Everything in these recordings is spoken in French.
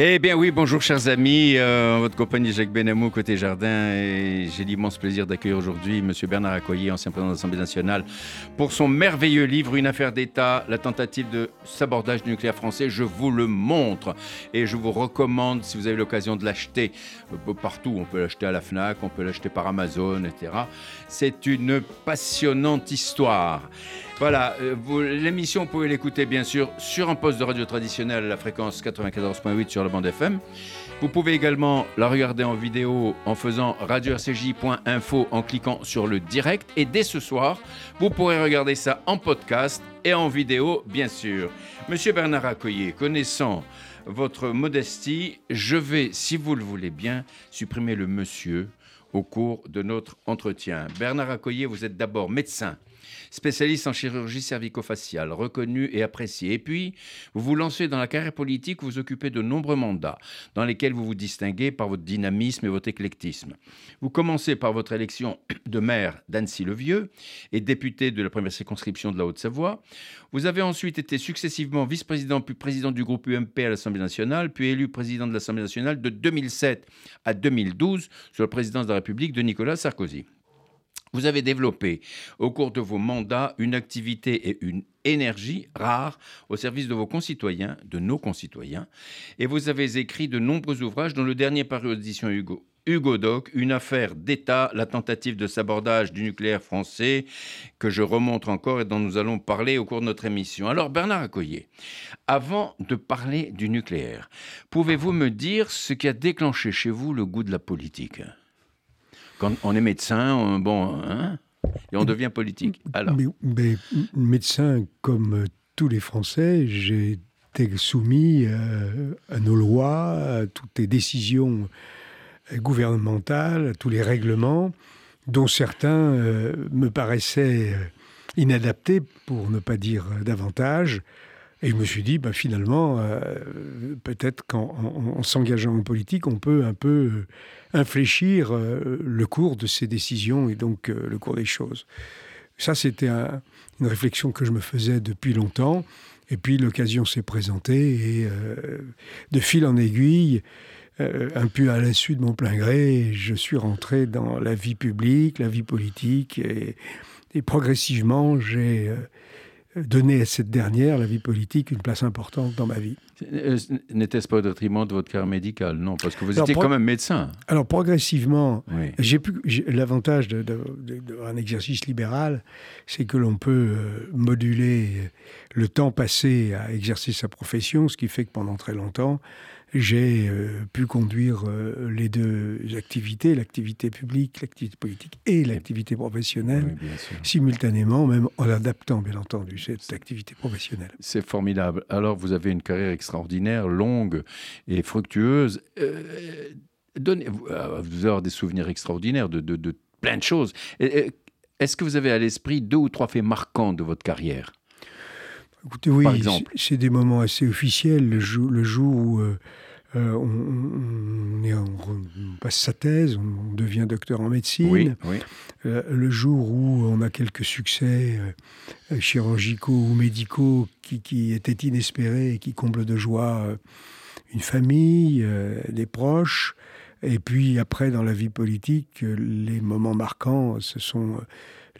Eh bien oui, bonjour chers amis, euh, votre compagnie Jacques Benamou, côté jardin, et j'ai l'immense plaisir d'accueillir aujourd'hui M. Bernard Accoyer, ancien président de l'Assemblée nationale, pour son merveilleux livre Une affaire d'État, la tentative de sabordage du nucléaire français. Je vous le montre et je vous recommande, si vous avez l'occasion de l'acheter euh, partout, on peut l'acheter à la FNAC, on peut l'acheter par Amazon, etc. C'est une passionnante histoire. Voilà, euh, l'émission, vous pouvez l'écouter bien sûr sur un poste de radio traditionnel à la fréquence 94.8 sur la bande FM. Vous pouvez également la regarder en vidéo en faisant radio-rcj.info en cliquant sur le direct. Et dès ce soir, vous pourrez regarder ça en podcast et en vidéo, bien sûr. Monsieur Bernard Accoyer, connaissant votre modestie, je vais, si vous le voulez bien, supprimer le monsieur au cours de notre entretien. Bernard Accoyer, vous êtes d'abord médecin spécialiste en chirurgie cervico-faciale, reconnu et apprécié. Et puis, vous vous lancez dans la carrière politique, vous occupez de nombreux mandats dans lesquels vous vous distinguez par votre dynamisme et votre éclectisme. Vous commencez par votre élection de maire d'Annecy-le-Vieux et député de la première circonscription de la Haute-Savoie. Vous avez ensuite été successivement vice-président puis président du groupe UMP à l'Assemblée nationale, puis élu président de l'Assemblée nationale de 2007 à 2012 sous la présidence de la République de Nicolas Sarkozy. Vous avez développé au cours de vos mandats une activité et une énergie rares au service de vos concitoyens, de nos concitoyens, et vous avez écrit de nombreux ouvrages dont le dernier paru aux éditions Hugo. Hugo Doc, une affaire d'État, la tentative de sabordage du nucléaire français, que je remonte encore et dont nous allons parler au cours de notre émission. Alors Bernard Accoyer, avant de parler du nucléaire, pouvez-vous me dire ce qui a déclenché chez vous le goût de la politique? Quand on est médecin, bon, hein, et on devient politique. Alors. Médecin, comme tous les Français, j'ai été soumis euh, à nos lois, à toutes les décisions gouvernementales, à tous les règlements, dont certains euh, me paraissaient inadaptés, pour ne pas dire davantage. Et je me suis dit, bah, finalement, peut-être qu'en s'engageant en politique, on peut un peu infléchir euh, le cours de ces décisions et donc euh, le cours des choses. Ça, c'était une réflexion que je me faisais depuis longtemps. Et puis l'occasion s'est présentée et euh, de fil en aiguille, un peu à l'insu de mon plein gré, je suis rentré dans la vie publique, la vie politique et progressivement j'ai donner à cette dernière, la vie politique, une place importante dans ma vie. Euh, n'était-ce pas au détriment de votre carrière médicale? Non, parce que vous étiez quand même médecin. Alors progressivement, j'ai pu l'avantage d'un exercice libéral, c'est que l'on peut euh, moduler le temps passé à exercer sa profession, ce qui fait que pendant très longtemps, j'ai euh, pu conduire euh, les deux activités, l'activité publique, l'activité politique et l'activité professionnelle, simultanément, même en adaptant, bien entendu, cette activité professionnelle. C'est formidable. Alors, vous avez une carrière extraordinaire, longue et fructueuse. Euh, donnez, vous avez des souvenirs extraordinaires de, de plein de choses. Est-ce que vous avez à l'esprit deux ou trois faits marquants de votre carrière? Écoutez, oui, c'est des moments assez officiels. Le, jour, le jour où euh, euh, on, passe sa thèse, on, devient docteur en médecine. Euh, le jour où on a quelques succès chirurgicaux ou médicaux qui, qui, étaient inespérés et qui comblent de joie une famille, des proches. Et puis après, dans la vie politique, les moments marquants, ce sont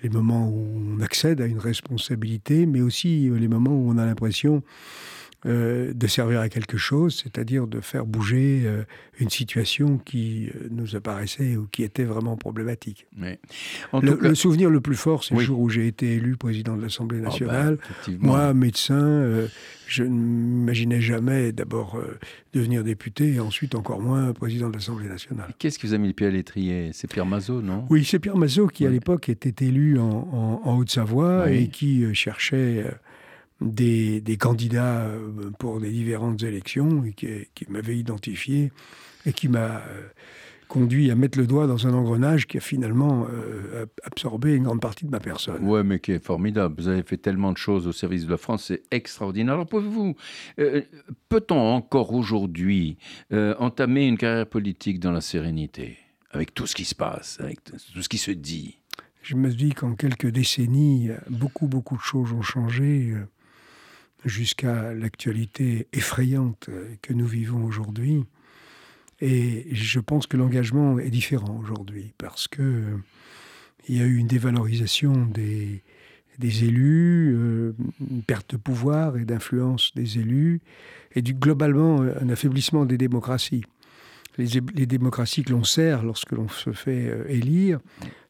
les moments où on accède à une responsabilité, mais aussi les moments où on a l'impression euh, de servir à quelque chose, c'est-à-dire de faire bouger euh, une situation qui euh, nous apparaissait ou qui était vraiment problématique. Mais, le, souvenir le plus fort, c'est le jour où j'ai été élu président de l'Assemblée ah, bah, nationale. Moi, médecin, je ne m'imaginais jamais d'abord devenir député et ensuite encore moins président de l'Assemblée nationale. Qu'est-ce qui vous a mis le pied à l'étrier? C'est Pierre Mazot, non? Oui, c'est Pierre Mazot qui, à l'époque, était élu en, Haute-Savoie et qui cherchait des, candidats euh, pour des différentes élections et qui, m'avait identifié et qui m'a euh, conduit à mettre le doigt dans un engrenage qui a finalement euh, absorbé une grande partie de ma personne. Oui, mais qui est formidable. Vous avez fait tellement de choses au service de la France, c'est extraordinaire. Alors, pouvez-vous, peut-on encore aujourd'hui entamer une carrière politique dans la sérénité avec tout ce qui se passe, avec tout ce qui se dit? Je me dis qu'en quelques décennies, beaucoup, beaucoup de choses ont changé jusqu'à l'actualité effrayante euh, que nous vivons aujourd'hui. Et je pense que l'engagement est différent aujourd'hui parce que euh, il y a eu une dévalorisation des, élus, euh, une perte de pouvoir et d'influence des élus, et du, globalement un affaiblissement des démocraties. Les, démocraties que l'on sert lorsque l'on se fait élire,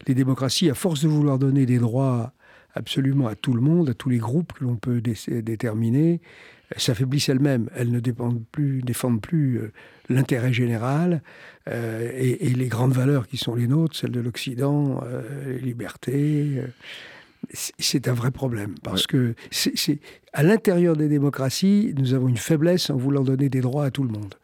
les démocraties, à force de vouloir donner des droits absolument à tout le monde, à tous les groupes que l'on peut dé déterminer, s'affaiblissent elles-mêmes. Elles ne dépendent plus, défendent plus euh, l'intérêt général euh, et, et, les grandes valeurs qui sont les nôtres, celles de l'Occident, euh, les libertés. c'est un vrai problème parce que c'est à l'intérieur des démocraties, nous avons une faiblesse en voulant donner des droits à tout le monde.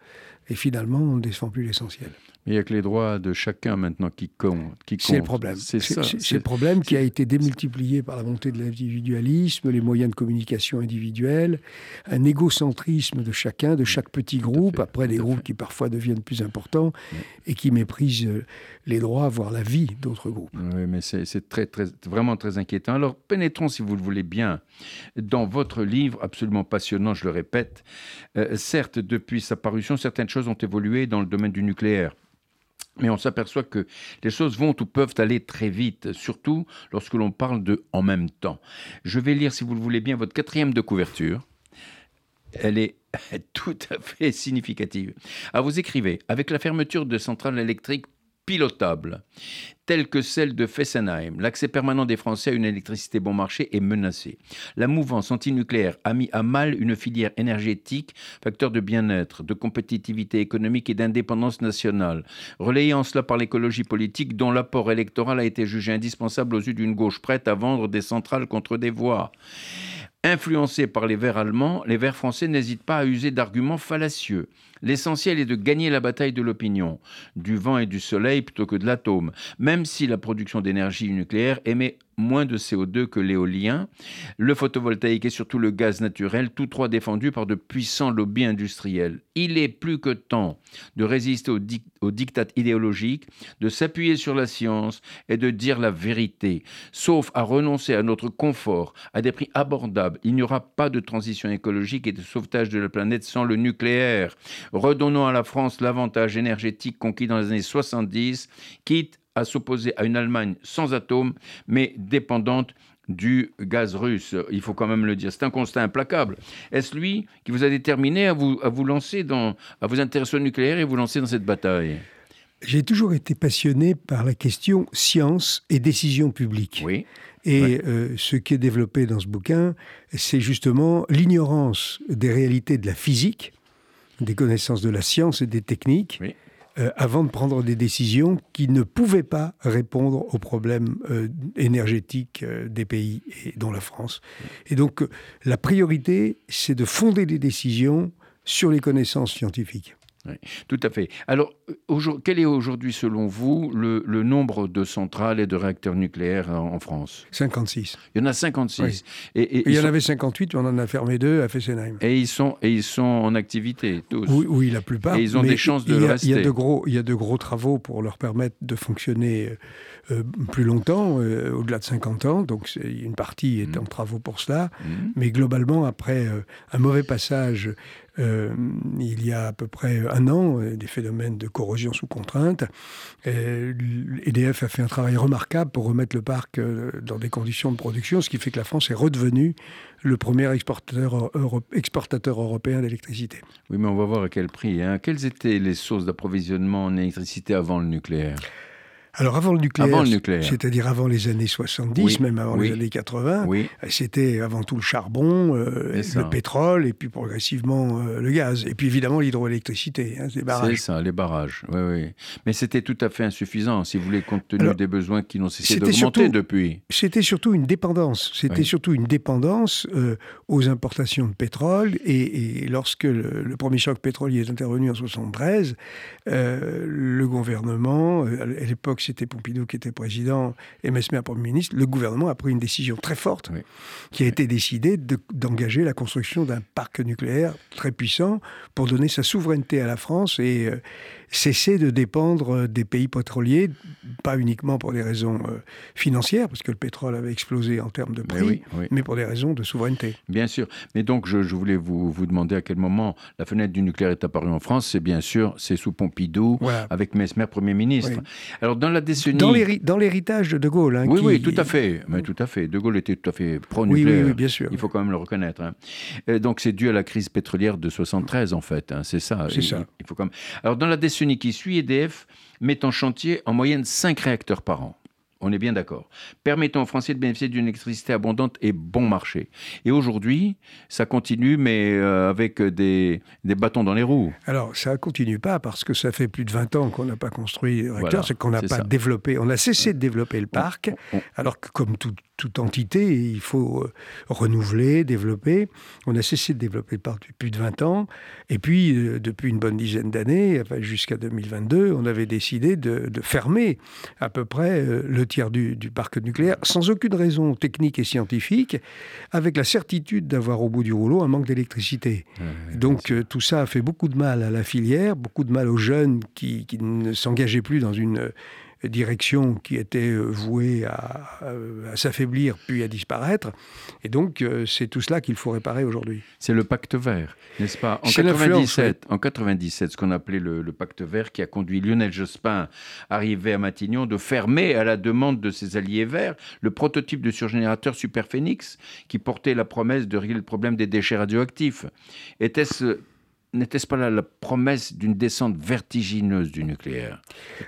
Et finalement, on ne défend plus l'essentiel. Il n'y a que les droits de chacun maintenant qui comptent. C'est le problème. C'est le problème qui a été démultiplié par la montée de l'individualisme, les moyens de communication individuels, un égocentrisme de chacun, de chaque petit groupe, après des groupes qui parfois deviennent plus importants et qui méprisent euh, les droits, voire la vie d'autres groupes. Oui, mais c'est très, très, vraiment très inquiétant. Alors pénétrons, si vous le voulez bien, dans votre livre absolument passionnant, je le répète. Euh, certes, depuis sa parution, certaines choses ont évolué dans le domaine du nucléaire. Mais on s'aperçoit que les choses vont ou peuvent aller très vite, surtout lorsque l'on parle de en même temps. Je vais lire, si vous le voulez bien, votre quatrième de couverture. Elle est tout à fait significative. Ah, vous écrivez, avec la fermeture de centrales électriques pilotable, telle que celle de Fessenheim, l'accès permanent des Français à une électricité bon marché est menacé. La mouvance antinucléaire a mis à mal une filière énergétique, facteur de bien-être, de compétitivité économique et d'indépendance nationale, relayant cela par l'écologie politique dont l'apport électoral a été jugé indispensable aux yeux d'une gauche prête à vendre des centrales contre des voix. Influencés par les Verts allemands, les Verts français n'hésitent pas à user d'arguments fallacieux. L'essentiel est de gagner la bataille de l'opinion, du vent et du soleil plutôt que de l'atome, même si la production d'énergie nucléaire émet moins de CO2 que l'éolien, le photovoltaïque et surtout le gaz naturel, tous trois défendus par de puissants lobbies industriels. Il est plus que temps de résister aux, di dictats idéologiques, de s'appuyer sur la science et de dire la vérité. Sauf à renoncer à notre confort, à des prix abordables, il n'y aura pas de transition écologique et de sauvetage de la planète sans le nucléaire. Redonnons à la France l'avantage énergétique conquis dans les années 70, quitte à s'opposer à une Allemagne sans atomes, mais dépendante du gaz russe. Il faut quand même le dire. C'est un constat implacable. Est-ce lui qui vous a déterminé à vous, à vous lancer dans, à vous intéresser au nucléaire et vous lancer dans cette bataille? J'ai toujours été passionné par la question science et décision publique. Oui. Et euh, ce qui est développé dans ce bouquin, c'est justement l'ignorance des réalités de la physique, des connaissances de la science et des techniques. Oui euh, avant de prendre des décisions qui ne pouvaient pas répondre aux problèmes euh, énergétiques euh, des pays, et dont la France. Et donc, la priorité, c'est de fonder des décisions sur les connaissances scientifiques. Oui, tout à fait. Alors, quel est aujourd'hui, selon vous, le, le, nombre de centrales et de réacteurs nucléaires en, en, France? 56. Il y en a 56. Oui. Et, et, et il y sont... en avait 58, on en a fermé deux à Fessenheim. Et ils sont, et ils sont en activité, tous Oui, oui la plupart. Et ils ont des chances de il y a, rester. Il y, a de gros, il y a de gros travaux pour leur permettre de fonctionner euh, plus longtemps, euh, au-delà de 50 ans. Donc, une partie est mmh. en travaux pour cela. Mmh. Mais globalement, après euh, un mauvais passage euh, il y a à peu près un an, euh, des phénomènes de corrosion sous contrainte. Euh, EDF a fait un travail remarquable pour remettre le parc dans des conditions de production, ce qui fait que la France est redevenue le premier exportateur européen d'électricité. Oui, mais on va voir à quel prix. Hein. Quelles étaient les sources d'approvisionnement en électricité avant le nucléaire? Alors avant le nucléaire, c'est-à-dire avant les années 70, oui, même avant oui, les années 80, oui. c'était avant tout le charbon, euh, le pétrole et puis progressivement euh, le gaz. Et puis évidemment l'hydroélectricité, hein, les barrages. C'est ça, les barrages, oui, oui. Mais c'était tout à fait insuffisant, si vous voulez, compte tenu Alors, des besoins qui n'ont cessé d'augmenter depuis. C'était surtout une dépendance. C'était surtout une dépendance euh, aux importations de pétrole. Et, et lorsque le, le, premier choc pétrolier est intervenu en 73, euh, le gouvernement, à l'époque c'était Pompidou qui était président et Mesmer Premier ministre, le gouvernement a pris une décision très forte qui a été décidée d'engager la construction d'un parc nucléaire très puissant pour donner sa souveraineté à la France et euh, cesser de dépendre des pays pétroliers, pas uniquement pour des raisons euh, financières, parce que le pétrole avait explosé en termes de prix, mais, pour des raisons de souveraineté. Bien sûr. Mais donc, je, voulais vous, vous, demander à quel moment la fenêtre du nucléaire est apparue en France. C'est bien sûr, c'est sous Pompidou, avec Mesmer, Premier ministre. Alors, dans la décennie... Dans l'héritage de De Gaulle. Hein, oui, oui, tout à fait. Mais tout à fait. De Gaulle était tout à fait pro-nucléaire. Oui, bien sûr. Il faut quand même le reconnaître. Hein. donc, c'est dû à la crise pétrolière de 73, en fait. Hein. C'est ça. C'est ça. Il faut quand même... Alors, dans la décennie qui suit, EDF met en chantier en moyenne 5 réacteurs par an. On est bien d'accord. Permettons aux Français de bénéficier d'une électricité abondante et bon marché. Et aujourd'hui, ça continue, mais euh, avec des, bâtons dans les roues. Alors, ça continue pas parce que ça fait plus de 20 ans qu'on n'a pas construit le réacteur, c'est qu'on n'a pas développé, on a cessé de développer le parc, alors que comme tout, toute entité, il faut euh, renouveler, développer. On a cessé de développer depuis plus de 20 ans. Et puis, euh, depuis une bonne dizaine d'années, jusqu'à 2022, on avait décidé de, fermer à peu près euh, le tiers du, parc nucléaire, sans aucune raison technique et scientifique, avec la certitude d'avoir au bout du rouleau un manque d'électricité. Donc, tout ça a fait beaucoup de mal à la filière, beaucoup de mal aux jeunes qui ne s'engageaient plus dans une direction qui était euh, vouée à, s'affaiblir puis à disparaître. Et donc, euh, c'est tout cela qu'il faut réparer aujourd'hui. C'est le pacte vert, n'est-ce pas? En 97, en 97, ce qu'on appelait le, pacte vert qui a conduit Lionel Jospin, arrivé à Matignon, de fermer à la demande de ses alliés verts le prototype de surgénérateur Superphénix qui portait la promesse de régler le problème des déchets radioactifs. Était-ce n'était-ce pas la, promesse d'une descente vertigineuse du nucléaire?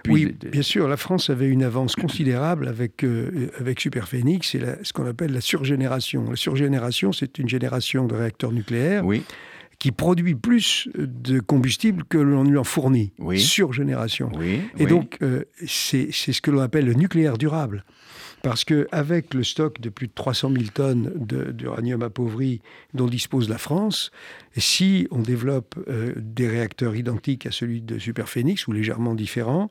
Oui, bien sûr. La France avait une avance considérable avec, euh, avec Superphénix et ce qu'on appelle la surgénération. La surgénération, c'est une génération de réacteurs nucléaires. qui produit plus de combustible que l'on lui en fournit. Oui. Surgénération. Oui, et donc, euh, c'est ce que l'on appelle le nucléaire durable. Parce qu'avec le stock de plus de 300 000 tonnes d'uranium appauvri dont dispose la France, si on développe euh, des réacteurs identiques à celui de Superphénix ou légèrement différents,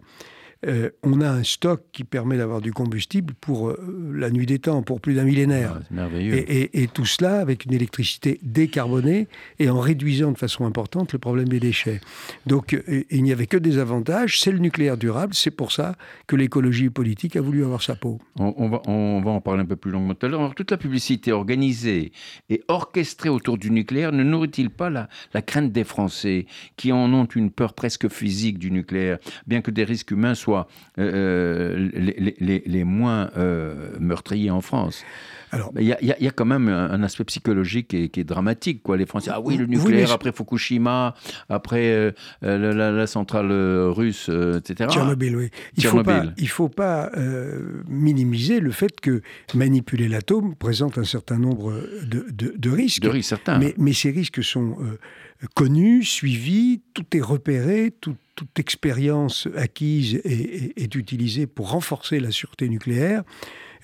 euh, on a un stock qui permet d'avoir du combustible pour euh, la nuit des temps, pour plus d'un millénaire. Ah, et, tout cela avec une électricité décarbonée et en réduisant de façon importante le problème des déchets. Donc euh, il n'y avait que des avantages. C'est le nucléaire durable. C'est pour ça que l'écologie politique a voulu avoir sa peau. On, va, on, va, en parler un peu plus longuement tout à l'heure. Toute la publicité organisée et orchestrée autour du nucléaire ne nourrit-il pas la, la crainte des Français qui en ont une peur presque physique du nucléaire, bien que des risques humains soient euh, les, les, moins euh, meurtriers en France. Alors, il y, a, quand même un, aspect psychologique qui est, dramatique. Quoi. Les Français, ah oui, le nucléaire, après Fukushima, après euh, la, centrale russe, etc. Tchernobyl, oui. Il ne faut pas, minimiser le fait que manipuler l'atome présente un certain nombre de, de, risques. De risques, certains. Mais, mais ces risques sont connu, suivi, tout est repéré, toute expérience acquise est, utilisée pour renforcer la sûreté nucléaire.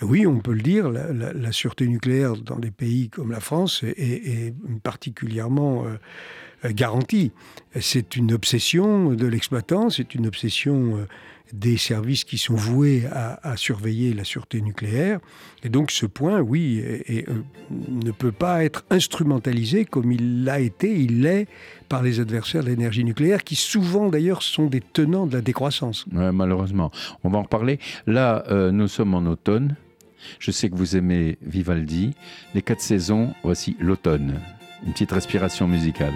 oui, on peut le dire, la, sûreté nucléaire dans des pays comme la France est, particulièrement euh, garantie. C'est une obsession de l'exploitant, c'est une obsession euh, des services qui sont voués à, surveiller la sûreté nucléaire. Et donc ce point, oui, euh, ne peut pas être instrumentalisé comme il l'a été, il l'est par les adversaires de l'énergie nucléaire, qui souvent d'ailleurs sont des tenants de la décroissance. malheureusement. On va en reparler. Là, euh, nous sommes en automne. Je sais que vous aimez Vivaldi. Les quatre saisons, voici l'automne. Une petite respiration musicale.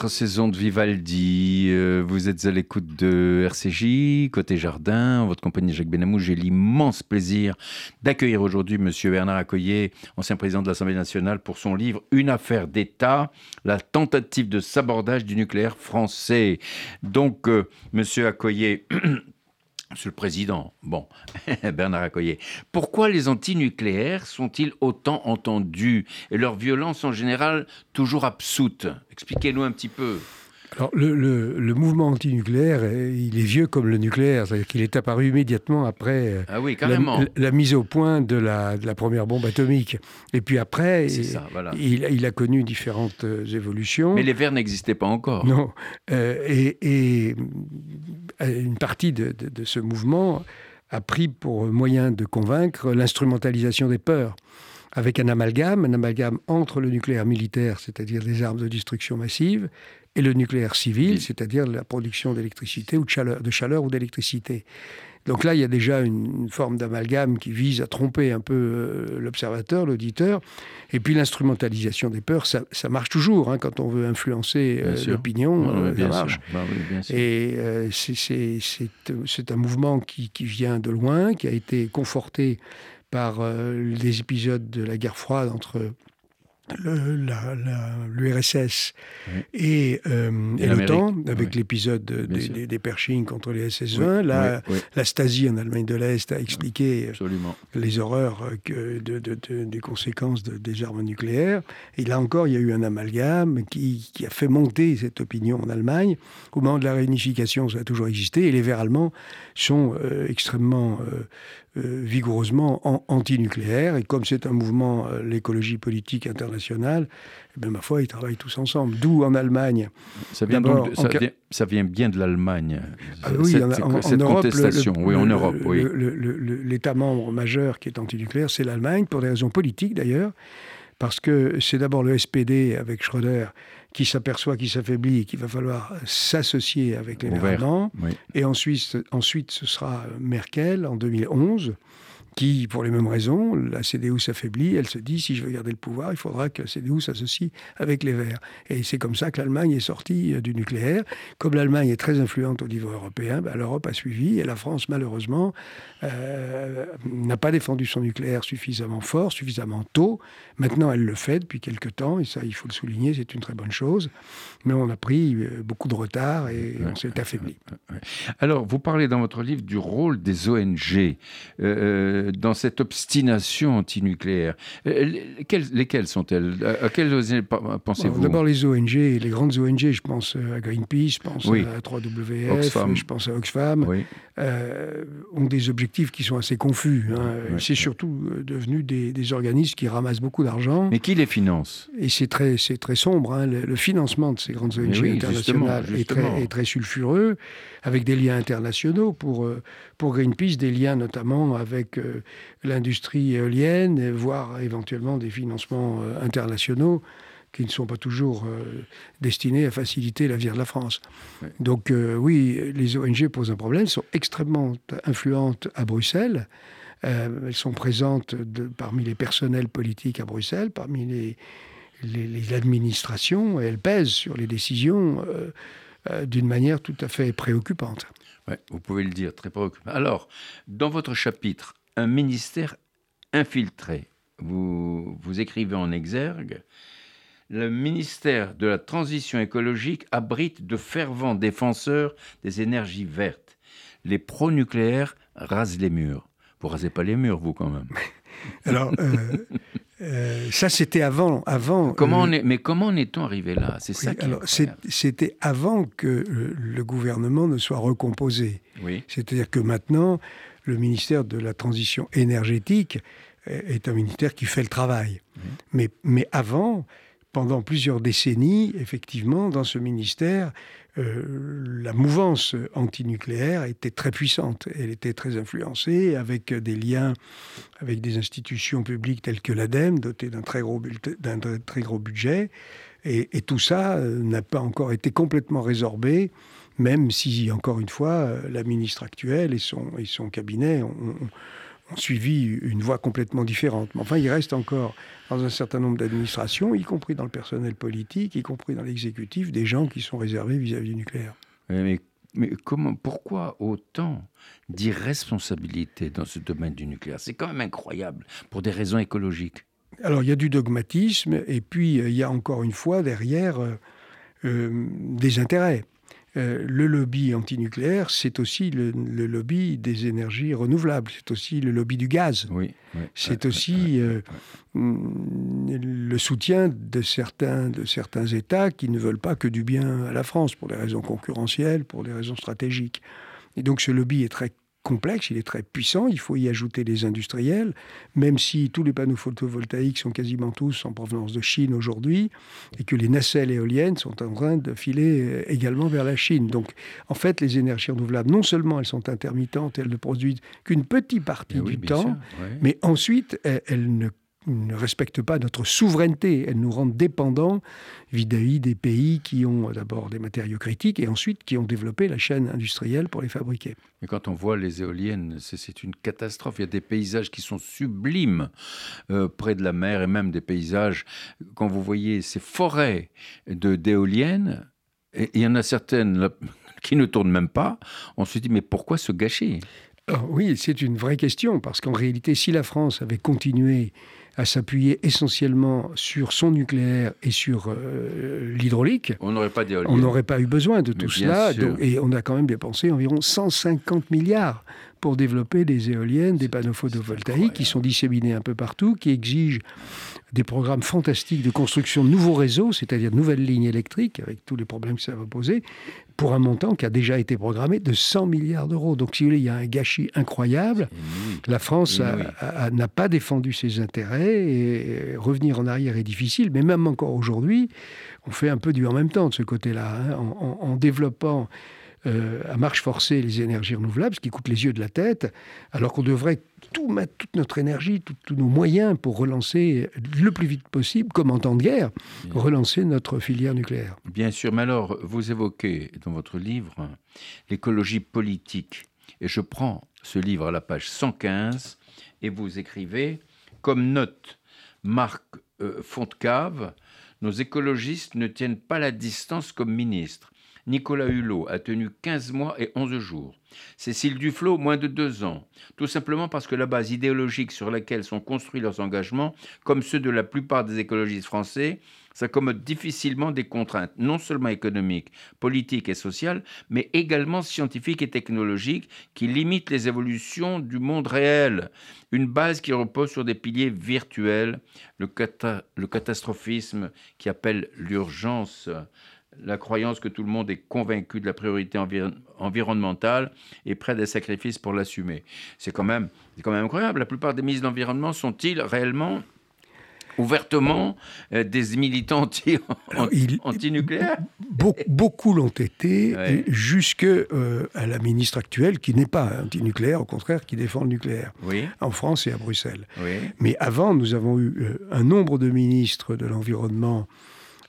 Quatre saisons de Vivaldi. Euh, vous êtes à l'écoute de RCJ, côté jardin, votre compagnie Jacques Benamou. J'ai l'immense plaisir d'accueillir aujourd'hui Monsieur Bernard Accoyer, ancien président de l'Assemblée nationale, pour son livre Une affaire d'État, la tentative de sabordage du nucléaire français. Donc, euh, Monsieur Accoyer. Monsieur le Président, bon, Bernard Accoyer, pourquoi les antinucléaires sont-ils autant entendus et leur violence en général toujours absoute? Expliquez-nous un petit peu. Alors, le, mouvement antinucléaire, il est vieux comme le nucléaire, c'est-à-dire qu'il est apparu immédiatement après euh, ah oui, la, mise au point de la, première bombe atomique. Et puis après, il, a connu différentes euh, évolutions. Mais les verts n'existaient pas encore. Non. Euh, et, une partie de, de, ce mouvement a pris pour moyen de convaincre l'instrumentalisation des peurs avec un amalgame, un amalgame entre le nucléaire militaire, c'est-à-dire des armes de destruction massive, et le nucléaire civil, c'est-à-dire la production d'électricité ou de chaleur, de chaleur ou d'électricité. Donc là, il y a déjà une, forme d'amalgame qui vise à tromper un peu euh, l'observateur, l'auditeur. Et puis l'instrumentalisation des peurs, ça, marche toujours. Hein, quand on veut influencer euh, l'opinion, euh, ça marche. Bah Et c'est un mouvement qui, qui, vient de loin, qui a été conforté par les épisodes de la guerre froide entre l'URSS et, euh, l'OTAN, avec l'épisode des, Pershing contre les SS-20. la, Stasi en Allemagne de l'Est a expliqué les horreurs que des conséquences des armes nucléaires. Et là encore, il y a eu un amalgame qui, a fait monter cette opinion en Allemagne. Au moment de la réunification, ça a toujours existé. Et les Verts allemands sont euh, extrêmement euh, euh, vigoureusement anti-nucléaire. Et comme c'est un mouvement, euh, l'écologie politique internationale, eh bien, ma foi, ils travaillent tous ensemble. D'où en Allemagne. Ça vient, ça, vient, bien de l'Allemagne. Ah cette, contestation. oui, en Europe. Oui. L'État membre majeur qui est anti-nucléaire, c'est l'Allemagne, pour des raisons politiques d'ailleurs. Parce que c'est d'abord le SPD avec Schröder qui s'aperçoit qu'il s'affaiblit et qu'il va falloir s'associer avec les Allemands. Et ensuite, ensuite, ce sera Merkel en 2011 qui, pour les mêmes raisons, la CDU s'affaiblit, elle se dit, si je veux garder le pouvoir, il faudra que la CDU s'associe avec les Verts. Et c'est comme ça que l'Allemagne est sortie euh, du nucléaire. Comme l'Allemagne est très influente au niveau européen, ben, l'Europe a suivi, et la France, malheureusement, euh, n'a pas défendu son nucléaire suffisamment fort, suffisamment tôt. Maintenant, elle le fait depuis quelques temps, et ça, il faut le souligner, c'est une très bonne chose. Mais on a pris euh, beaucoup de retard et on s'est affaibli. Alors, vous parlez dans votre livre du rôle des ONG dans cette obstination antinucléaire. lesquelles sont-elles? À quelles pensez-vous? D'abord les ONG, les grandes ONG, je pense à Greenpeace, je pense à 3WF, je pense à Oxfam, ont des objectifs qui sont assez confus. Hein. C'est surtout devenu des, des, organismes qui ramassent beaucoup d'argent. Mais qui les finance? Et c'est très, très sombre. Hein. Le, financement de ces grandes ONG internationales Est, très, est, très, sulfureux, avec des liens internationaux pour, pour Greenpeace, des liens notamment avec euh, l'industrie éolienne, voire éventuellement des financements euh, internationaux qui ne sont pas toujours euh, destinés à faciliter l'avenir de la France. Donc oui, les ONG posent un problème, sont extrêmement influentes à Bruxelles. elles sont présentes parmi les personnels politiques à Bruxelles, parmi les, les, administrations, et elles pèsent sur les décisions d'une manière tout à fait préoccupante vous pouvez le dire, très préoccupant. Alors, dans votre chapitre, un ministère infiltré, vous, vous écrivez en exergue, le ministère de la Transition écologique abrite de fervents défenseurs des énergies vertes. Les pro-nucléaires rasent les murs. Vous rasez pas les murs, vous, quand même. Alors, euh, euh, ça, c'était avant. avant comment on est, mais comment en est-on arrivé là? C'est ça C'était avant que le, gouvernement ne soit recomposé. Oui. C'est-à-dire que maintenant, le ministère de la Transition énergétique est un ministère qui fait le travail. Mais, mais avant, pendant plusieurs décennies, effectivement, dans ce ministère, euh, la mouvance antinucléaire était très puissante. Elle était très influencée avec des liens avec des institutions publiques telles que l'ADEME, dotées d'un très, gros, très gros budget. Et, tout ça euh, n'a pas encore été complètement résorbé, même si, encore une fois, euh, la ministre actuelle et son, et son cabinet ont suivi une voie complètement différente. Mais enfin, il reste encore dans un certain nombre d'administrations, y compris dans le personnel politique, y compris dans l'exécutif, des gens qui sont réservés vis-à-vis du nucléaire. Mais, mais, comment, pourquoi autant d'irresponsabilité dans ce domaine du nucléaire? C'est quand même incroyable, pour des raisons écologiques. Alors, il y a du dogmatisme, et puis euh, il y a encore une fois derrière euh, euh, des intérêts. Euh, le lobby antinucléaire, c'est aussi le, lobby des énergies renouvelables, c'est aussi le lobby du gaz. Oui, c'est aussi euh, le soutien de certains, de certains États qui ne veulent pas que du bien à la France, pour des raisons concurrentielles, pour des raisons stratégiques. Et donc ce lobby est très complexe, il est très puissant, il faut y ajouter des industriels, même si tous les panneaux photovoltaïques sont quasiment tous en provenance de Chine aujourd'hui, et que les nacelles éoliennes sont en train de filer euh, également vers la Chine. Donc en fait, les énergies renouvelables, non seulement elles sont intermittentes, elles ne produisent qu'une petite partie eh du temps, mais ensuite elles ne ne respectent pas notre souveraineté. Elles nous rendent dépendants vis-à-vis des pays qui ont d'abord des matériaux critiques et ensuite qui ont développé la chaîne industrielle pour les fabriquer. Mais quand on voit les éoliennes, c'est une catastrophe. Il y a des paysages qui sont sublimes euh, près de la mer et même des paysages, quand vous voyez ces forêts d'éoliennes, et il y en a certaines qui ne tournent même pas, on se dit mais pourquoi se gâcher? Oui, c'est une vraie question, parce qu'en réalité, si la France avait continué à s'appuyer essentiellement sur son nucléaire et sur euh, l'hydraulique, on n'aurait pas On n'aurait pas eu besoin de tout cela. et on a quand même dépensé environ 150 milliards pour développer des éoliennes, des panneaux photovoltaïques qui sont disséminés un peu partout, qui exigent des programmes fantastiques de construction de nouveaux réseaux, c'est-à-dire de nouvelles lignes électriques, avec tous les problèmes que ça va poser, pour un montant qui a déjà été programmé de 100 milliards d'euros. Donc, si vous voulez, il y a un gâchis incroyable. La France n'a pas défendu ses intérêts et revenir en arrière est difficile, mais même encore aujourd'hui, on fait un peu du en même temps de ce côté-là, hein, en, développant euh, à marche forcée les énergies renouvelables, ce qui coûte les yeux de la tête, alors qu'on devrait tout mettre toute notre énergie, tous nos moyens pour relancer le plus vite possible, comme en temps de guerre, relancer notre filière nucléaire. Bien sûr, mais alors vous évoquez dans votre livre l'écologie politique, et je prends ce livre à la page 115, et vous écrivez, comme note Marc euh, Fontcave, nos écologistes ne tiennent pas la distance comme ministres Nicolas Hulot a tenu 15 mois et 11 jours. Cécile Duflot, moins de deux ans. Tout simplement parce que la base idéologique sur laquelle sont construits leurs engagements, comme ceux de la plupart des écologistes français, s'accommode difficilement des contraintes, non seulement économiques, politiques et sociales, mais également scientifiques et technologiques, qui limitent les évolutions du monde réel. Une base qui repose sur des piliers virtuels, le, le catastrophisme qui appelle l'urgence la croyance que tout le monde est convaincu de la priorité environnementale et prêt à des sacrifices pour l'assumer. C'est quand, même, quand même incroyable. La plupart des ministres d'environnement sont-ils réellement ouvertement euh, des militants anti-nucléaires? Beaucoup, l'ont été, jusque euh, à la ministre actuelle, qui n'est pas anti-nucléaire, au contraire, qui défend le nucléaire, en France et à Bruxelles. Mais avant, nous avons eu euh, un nombre de ministres de l'environnement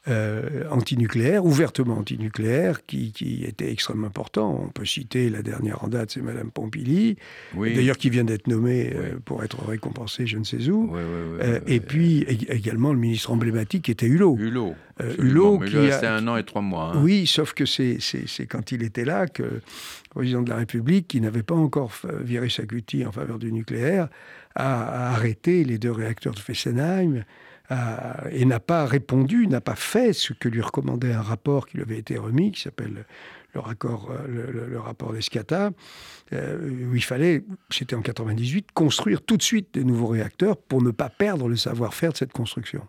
euh, antinucléaire, ouvertement antinucléaire, qui, qui, était extrêmement important. On peut citer la dernière en date, c'est Madame Pompili, d'ailleurs qui vient d'être nommée euh, pour être récompensée je ne sais où. Euh, et puis également le ministre emblématique était Hulot. Hulot. Hulot qui a un an et trois mois. Hein. Oui, sauf que c'est quand il était là que le président de la République, qui n'avait pas encore viré sa cutie en faveur du nucléaire, a, a arrêté les deux réacteurs de Fessenheim et n'a pas répondu, n'a pas fait ce que lui recommandait un rapport qui lui avait été remis, qui s'appelle le, rapport, euh, rapport d'Escata, euh, où il fallait, c'était en 98, construire tout de suite des nouveaux réacteurs pour ne pas perdre le savoir-faire de cette construction.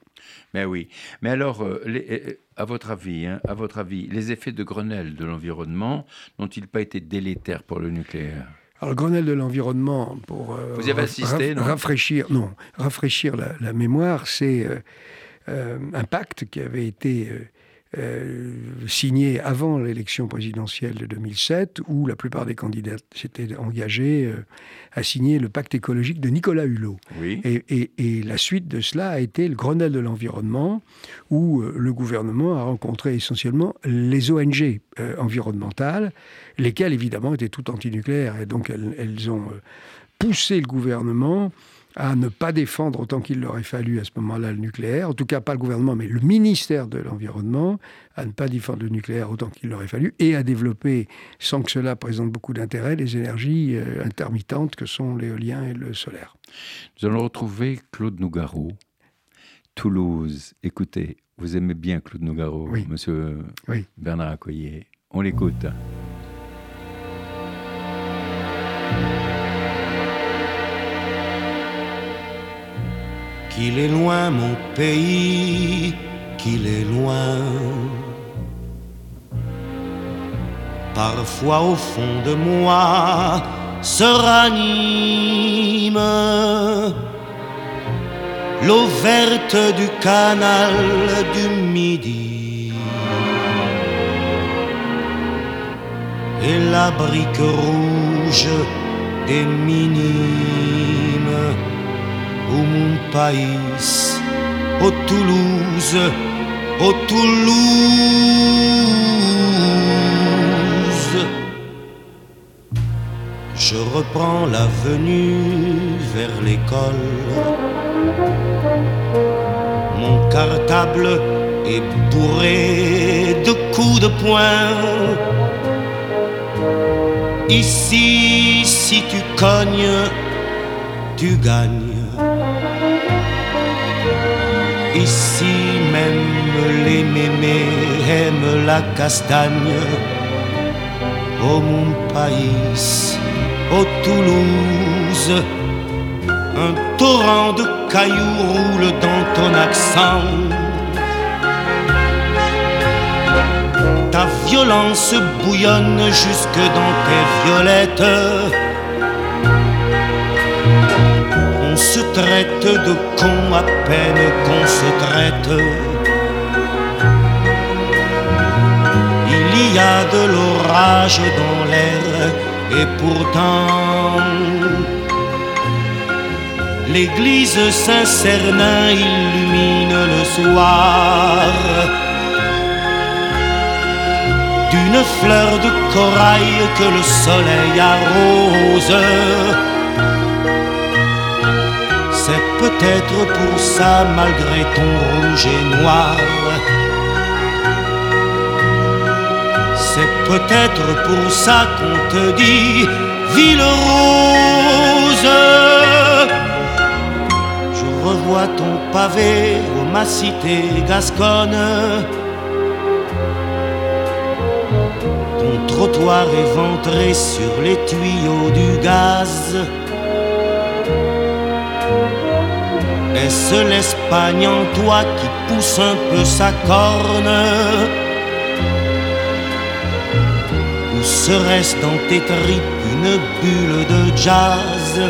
Mais oui. Mais alors, euh, à votre avis, hein, à votre avis, les effets de Grenelle de l'environnement n'ont-ils pas été délétères pour le nucléaire? Alors, Grenelle de l'environnement, pour euh, Vous avez assisté, non rafraîchir, non, rafraîchir la, mémoire, c'est euh, euh, un pacte qui avait été euh, signé avant l'élection présidentielle de 2007, où la plupart des candidats s'étaient engagés euh, à signer le pacte écologique de Nicolas Hulot. Et, la suite de cela a été le Grenelle de l'environnement, où euh, le gouvernement a rencontré essentiellement les ONG environnementales, lesquelles évidemment étaient toutes antinucléaires, et donc elles, elles ont poussé le gouvernement à ne pas défendre autant qu'il aurait fallu à ce moment-là le nucléaire, en tout cas pas le gouvernement, mais le ministère de l'Environnement, à ne pas défendre le nucléaire autant qu'il aurait fallu, et à développer, sans que cela présente beaucoup d'intérêt, les énergies euh, intermittentes que sont l'éolien et le solaire. Nous allons retrouver Claude Nougaro, Toulouse. Écoutez, vous aimez bien Claude Nougaro, monsieur Bernard Accoyer. On l'écoute. Qu'il est loin mon pays, qu'il est loin. Parfois au fond de moi se ranime l'eau verte du canal du Midi et la brique rouge des minimes au mon pays, au Toulouse, au Toulouse. Je reprends l'avenue vers l'école. Mon cartable est bourré de coups de poing. Ici, si tu cognes, tu gagnes. Ici même les mémés aiment la castagne. Au mon pays, au Toulouse, un torrent de cailloux roule dans ton accent. Ta violence bouillonne jusque dans tes violettes se traite de con à peine qu'on se traite. Il y a de l'orage dans l'air et pourtant l'église Saint-Cernin illumine le soir d'une fleur de corail que le soleil arrose peut-être pour ça, malgré ton rouge et noir. C'est peut-être pour ça qu'on te dit ville rose. Je revois ton pavé ma cité gasconne. Ton trottoir éventré sur les tuyaux du gaz. Est-ce l'Espagne en toi qui pousse un peu sa corne Ou serait-ce dans tes tripes une bulle de jazz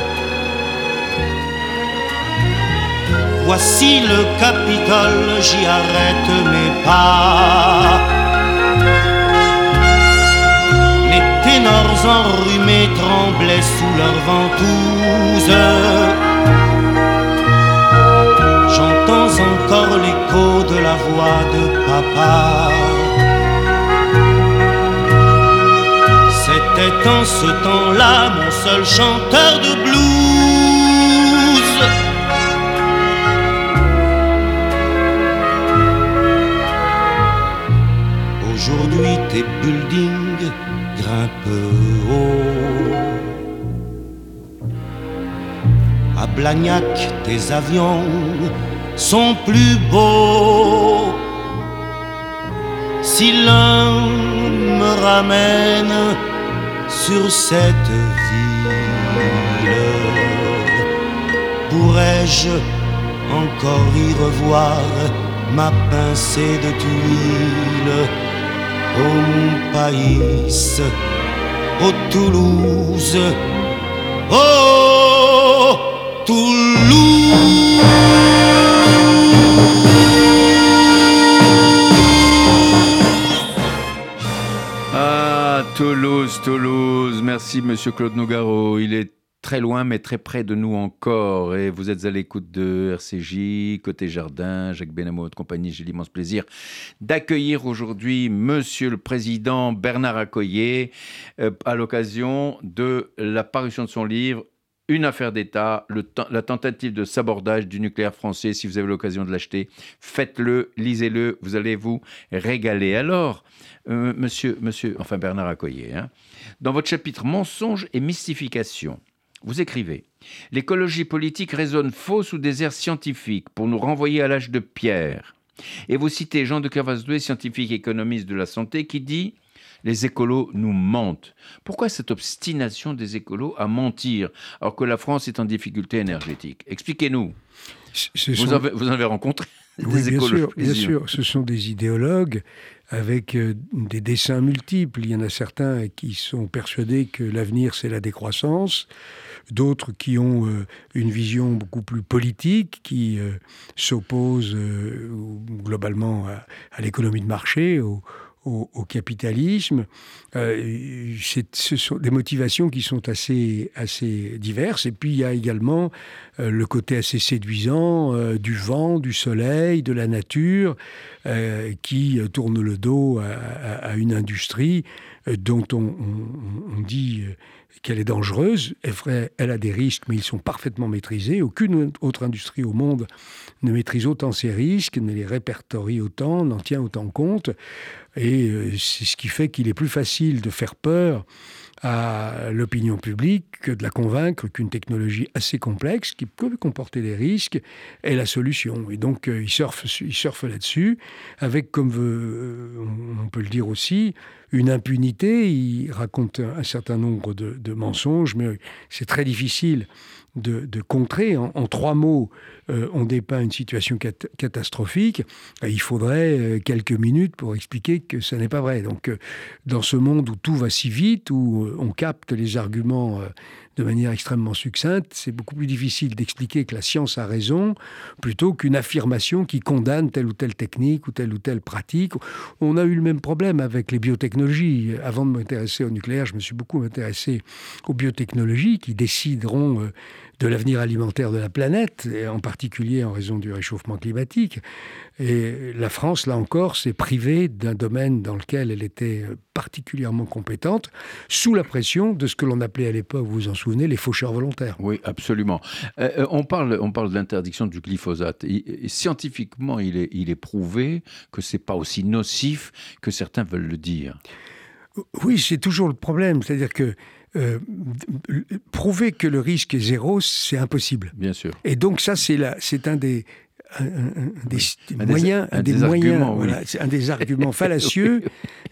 Voici le Capitole, j'y arrête mes pas. Les ténors enrhumés tremblaient sous leurs ventouses. De papa. C'était en ce temps-là mon seul chanteur de blues. Aujourd'hui tes buildings grimpent haut. À Blagnac, tes avions sont plus beaux. Si l'un me ramène sur cette ville, pourrais-je encore y revoir ma pincée de tuiles mon pays, ô Toulouse, ô Toulouse. Toulouse, Toulouse. Merci, monsieur Claude Nougaro. Il est très loin, mais très près de nous encore. Et vous êtes à l'écoute de RCJ, Côté Jardin, Jacques Benamou de compagnie. J'ai l'immense plaisir d'accueillir aujourd'hui monsieur le président Bernard Accoyer euh, à l'occasion de la parution de son livre une affaire d'État, la tentative de sabordage du nucléaire français. Si vous avez l'occasion de l'acheter, faites-le, lisez-le, vous allez vous régaler. Alors, euh, monsieur, monsieur, enfin Bernard Accoyer, hein, dans votre chapitre Mensonges et mystification, vous écrivez L'écologie politique résonne faux sous des airs scientifiques pour nous renvoyer à l'âge de pierre. Et vous citez Jean de Cavasdoué, scientifique économiste de la santé, qui dit les écolos nous mentent. Pourquoi cette obstination des écolos à mentir alors que la France est en difficulté énergétique? Expliquez-nous. Vous, sont- avez, vous en avez rencontré Oui, des bien écolos sûr, bien sûr. Ce sont des idéologues avec euh, des dessins multiples. Il y en a certains qui sont persuadés que l'avenir, c'est la décroissance. D'autres qui ont euh, une vision beaucoup plus politique, qui euh, s'opposent euh, globalement à, à l'économie de marché, au, au- capitalisme. Euh, ce sont des motivations qui sont assez, assez diverses. Et puis il y a également euh, le côté assez séduisant euh, du vent, du soleil, de la nature, qui tourne le dos à, une industrie dont on, on- dit qu'elle est dangereuse. Elle, a des risques, mais ils sont parfaitement maîtrisés. Aucune autre industrie au monde ne maîtrise autant ces risques, ne les répertorie autant, n'en tient autant compte. Et euh, c'est ce qui fait qu'il est plus facile de faire peur à l'opinion publique que de la convaincre qu'une technologie assez complexe, qui peut comporter des risques, est la solution. Et donc, euh, ils surfent, su- ils surfent là-dessus, avec, comme euh, on- peut le dire aussi, une impunité. Ils racontent un, certain nombre de, mensonges, mais c'est très difficile de, contrer. En trois mots, euh, on dépeint une situation cat- catastrophique. Et il faudrait euh, quelques minutes pour expliquer que ce n'est pas vrai. Donc, euh, dans ce monde où tout va si vite, où euh, on capte les arguments euh, de manière extrêmement succincte, c'est beaucoup plus difficile d'expliquer que la science a raison plutôt qu'une affirmation qui condamne telle ou telle technique ou telle ou telle pratique. On a eu le même problème avec les biotechnologies. Avant de m'intéresser au nucléaire, je me suis beaucoup intéressé aux biotechnologies qui décideront euh, de l'avenir alimentaire de la planète, et en particulier en raison du réchauffement climatique. Et la France, là encore, s'est privée d'un domaine dans lequel elle était particulièrement compétente, sous la pression de ce que l'on appelait à l'époque, vous vous en souvenez, les faucheurs volontaires. Oui, absolument. Euh, euh, on, parle, on parle de l'interdiction du glyphosate. Et- et scientifiquement, il est, il est prouvé que c'est pas aussi nocif que certains veulent le dire. Oui, c'est toujours le problème. C'est-à-dire que euh, prouver que le risque est zéro, c'est impossible. Bien sûr. Et donc ça, c'est c'est un des un, des, Un des- moyens, un des des moyens, oui. voilà, un des arguments fallacieux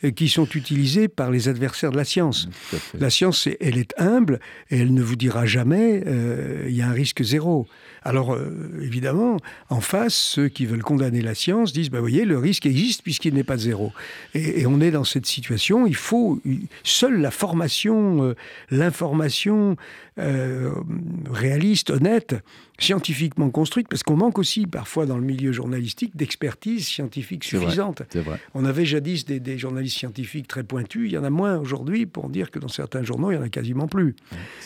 euh, qui sont utilisés par les adversaires de la science. Fait. La science, elle est humble et elle ne vous dira jamais euh, il y a un risque zéro. Alors, euh, évidemment, en face, ceux qui veulent condamner la science disent, bah, vous voyez, le risque existe puisqu'il n'est pas zéro. Et, et on est dans cette situation, il faut, seule la formation, euh, l'information euh, réaliste, honnête, scientifiquement construite, parce qu'on manque aussi parfois dans le milieu journalistique d'expertise scientifique vrai. suffisante. Vrai. On avait jadis des, des journalistes scientifiques très pointus, il y en a moins aujourd'hui pour dire que dans certains journaux, il y en a quasiment plus.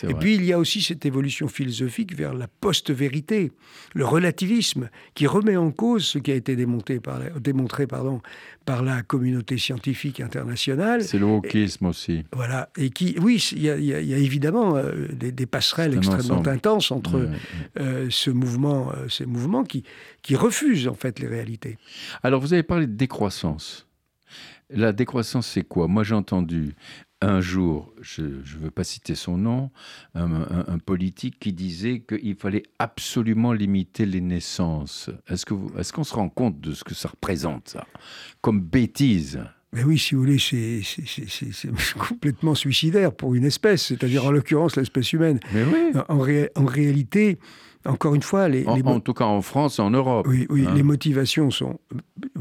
Et vrai. puis il y a aussi cette évolution philosophique vers la post-vérité, le relativisme, qui remet en cause ce qui a été démonté par la- démontré pardon, par la communauté scientifique internationale. C'est le wokisme aussi. Voilà, et qui, oui, il y, a- y y évidemment euh, des, des passerelles extrêmement ensemble. intenses entre euh, ce mouvement, euh, ces mouvements qui, qui refusent en fait les réalités. Alors, vous avez parlé de décroissance. La décroissance, c'est quoi? Moi, j'ai entendu un jour, je ne veux pas citer son nom, un, un- un politique qui disait qu'il fallait absolument limiter les naissances. Est-ce qu'on se rend compte de ce que ça représente, ça? Comme bêtise. Mais oui, si vous voulez, c'est complètement suicidaire pour une espèce, c'est-à-dire en l'occurrence l'espèce humaine. Mais oui. En, ré- en réalité, encore une fois, les, En, les en tout cas, en France et en Europe. oui, oui, hein. les motivations sont.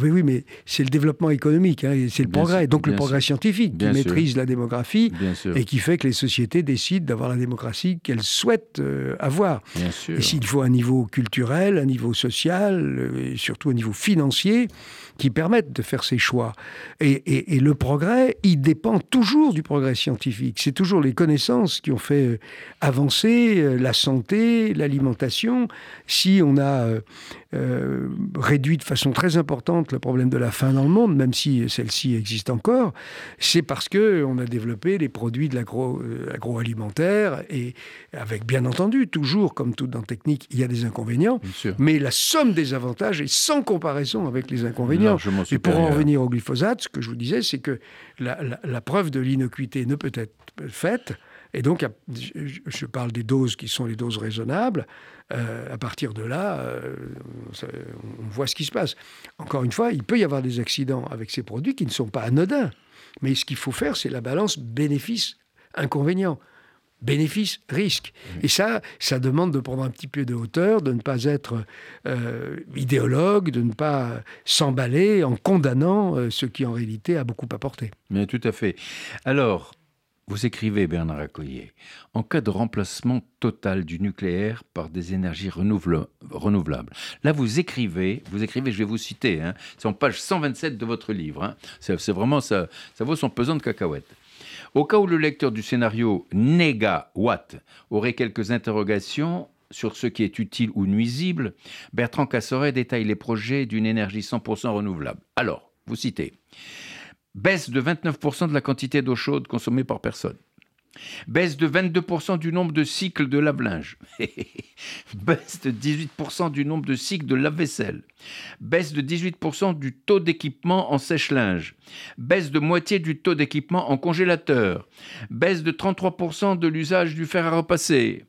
Oui, oui, mais c'est le développement économique, hein, c'est le Bien progrès. sûr, Donc le progrès scientifique Bien qui sûr. maîtrise la démographie et qui fait que les sociétés décident d'avoir la démocratie qu'elles souhaitent euh, avoir. Bien sûr. Et s'il faut un niveau culturel, un niveau social, euh, et surtout un niveau financier, qui permettent de faire ces choix. Et, et- et le progrès, il dépend toujours du progrès scientifique. C'est toujours les connaissances qui ont fait euh, avancer la santé, l'alimentation. Si on a euh, euh, réduit de façon très importante le problème de la faim dans le monde, même si celle-ci existe encore, c'est parce que on a développé les produits de l'agro- euh, l'agroalimentaire et avec bien entendu toujours comme tout dans technique, il y a des inconvénients, mais la somme des avantages est sans comparaison avec les inconvénients. Et pour en revenir au glyphosate, ce que je vous disais, c'est que la, la- la preuve de l'innocuité ne peut être faite. Et donc, je, parle des doses qui sont les doses raisonnables. Euh, à partir de là, euh, on voit ce qui se passe. Encore une fois, il peut y avoir des accidents avec ces produits qui ne sont pas anodins. Mais ce qu'il faut faire, c'est la balance bénéfice-inconvénient. Bénéfice-risque. Et ça, ça demande de prendre un petit peu de hauteur, de ne pas être euh, idéologue, de ne pas s'emballer en condamnant ce qui en réalité a beaucoup apporté. Mais tout à fait. Alors, vous écrivez, Bernard Accoyer, en cas de remplacement total du nucléaire par des énergies renouvela- renouvelables. Là, vous écrivez, vous écrivez, je vais vous citer, hein, c'est en page 127 de votre livre. hein. c'est vraiment, ça, ça vaut son pesant de cacahuètes. Au cas où le lecteur du scénario Négawatt aurait quelques interrogations sur ce qui est utile ou nuisible, Bertrand Casseret détaille les projets d'une énergie 100% renouvelable. Alors, vous citez baisse de 29% de la quantité d'eau chaude consommée par personne. Baisse de 22% du nombre de cycles de lave-linge. Baisse de 18% du nombre de cycles de lave-vaisselle. Baisse de 18% du taux d'équipement en sèche-linge. Baisse de moitié du taux d'équipement en congélateur. Baisse de 33% de l'usage du fer à repasser.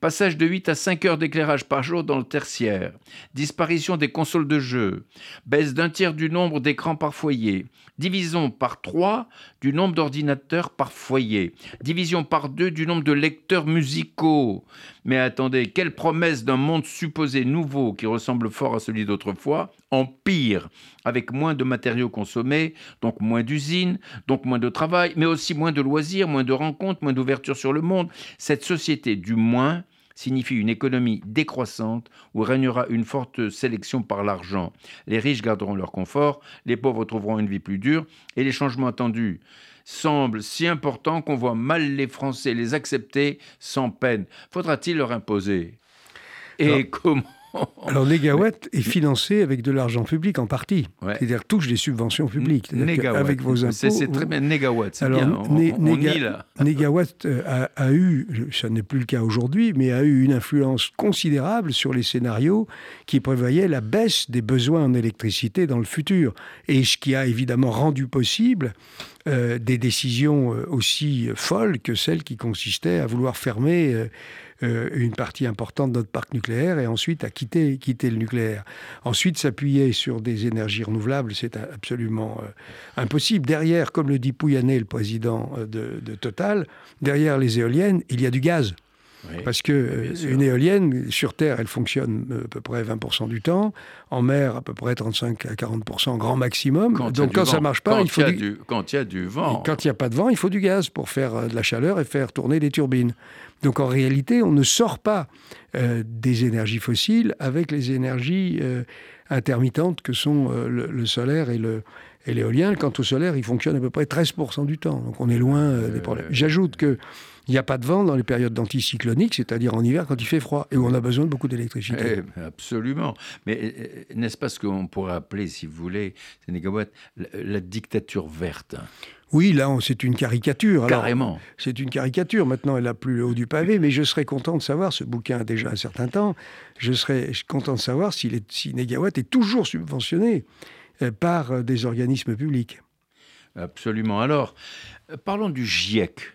Passage de 8 à 5 heures d'éclairage par jour dans le tertiaire. Disparition des consoles de jeux. Baisse d'un tiers du nombre d'écrans par foyer. Division par 3 du nombre d'ordinateurs par foyer. Division par 2 du nombre de lecteurs musicaux. Mais attendez, quelle promesse d'un monde supposé nouveau qui ressemble fort à celui d'autrefois, en pire, avec moins de matériaux consommés, donc moins d'usines, donc moins de travail, mais aussi moins de loisirs, moins de rencontres, moins d'ouverture sur le monde. Cette société du moins signifie une économie décroissante où régnera une forte sélection par l'argent. Les riches garderont leur confort, les pauvres trouveront une vie plus dure, et les changements attendus semblent si importants qu'on voit mal les Français les accepter sans peine. Faudra-t-il leur imposer? Et comment Alors, Négawatt est financé avec de l'argent public en partie. Ouais. C'est-à-dire touche des subventions publiques. Avec vos impôts. C'est très bien. Négawatt, c'est Alors, bien. On, né- on- on néga- y, là. Négawatt a, a eu, ça n'est plus le cas aujourd'hui, mais a eu une influence considérable sur les scénarios qui prévoyaient la baisse des besoins en électricité dans le futur. Et ce qui a évidemment rendu possible euh, des décisions euh, aussi folles que celles qui consistaient à vouloir fermer euh, euh, une partie importante de notre parc nucléaire et ensuite à quitter, le nucléaire. Ensuite, s'appuyer sur des énergies renouvelables, c'est absolument euh, impossible. Derrière, comme le dit Pouyanné, le président euh, de Total, derrière les éoliennes, il y a du gaz. Oui. Parce que euh, une éolienne, sur Terre, elle fonctionne euh, à peu près 20% du temps. En mer, à peu près 35 à 40% grand maximum. Quand Donc quand ça vent. marche pas, Quand il faut y a du... du- Quand il y a du vent. Et Quand il n'y a pas de vent, il faut du gaz pour faire euh, de la chaleur et faire tourner les turbines. Donc en réalité, on ne sort pas euh, des énergies fossiles avec les énergies euh, intermittentes que sont euh, le, le solaire et le et l'éolien. Quant au solaire, il fonctionne à peu près 13% du temps. Donc on est loin euh, des problèmes. J'ajoute que il n'y a pas de vent dans les périodes d'anticyclonique, c'est-à-dire en hiver quand il fait froid et où on a besoin de beaucoup d'électricité. Eh absolument. Mais euh, n'est-ce pas ce qu'on pourrait appeler, si vous voulez, Négawatt, la, la dictature verte? Oui, là, c'est une caricature. Alors, Carrément. C'est une caricature. Maintenant, elle n'a plus le haut du pavé, mais je serais content de savoir, ce bouquin a déjà un certain temps, je serais content de savoir s'il est, si Négawatt est toujours subventionné euh, par euh, des organismes publics. Absolument. Alors, euh, parlons du GIEC.